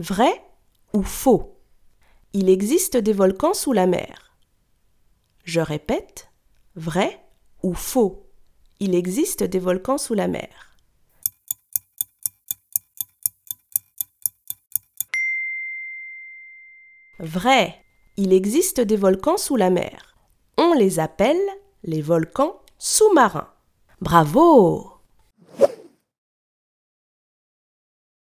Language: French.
Vrai ou faux Il existe des volcans sous la mer. Je répète, vrai ou faux Il existe des volcans sous la mer. Vrai. Il existe des volcans sous la mer. On les appelle les volcans sous-marins. Bravo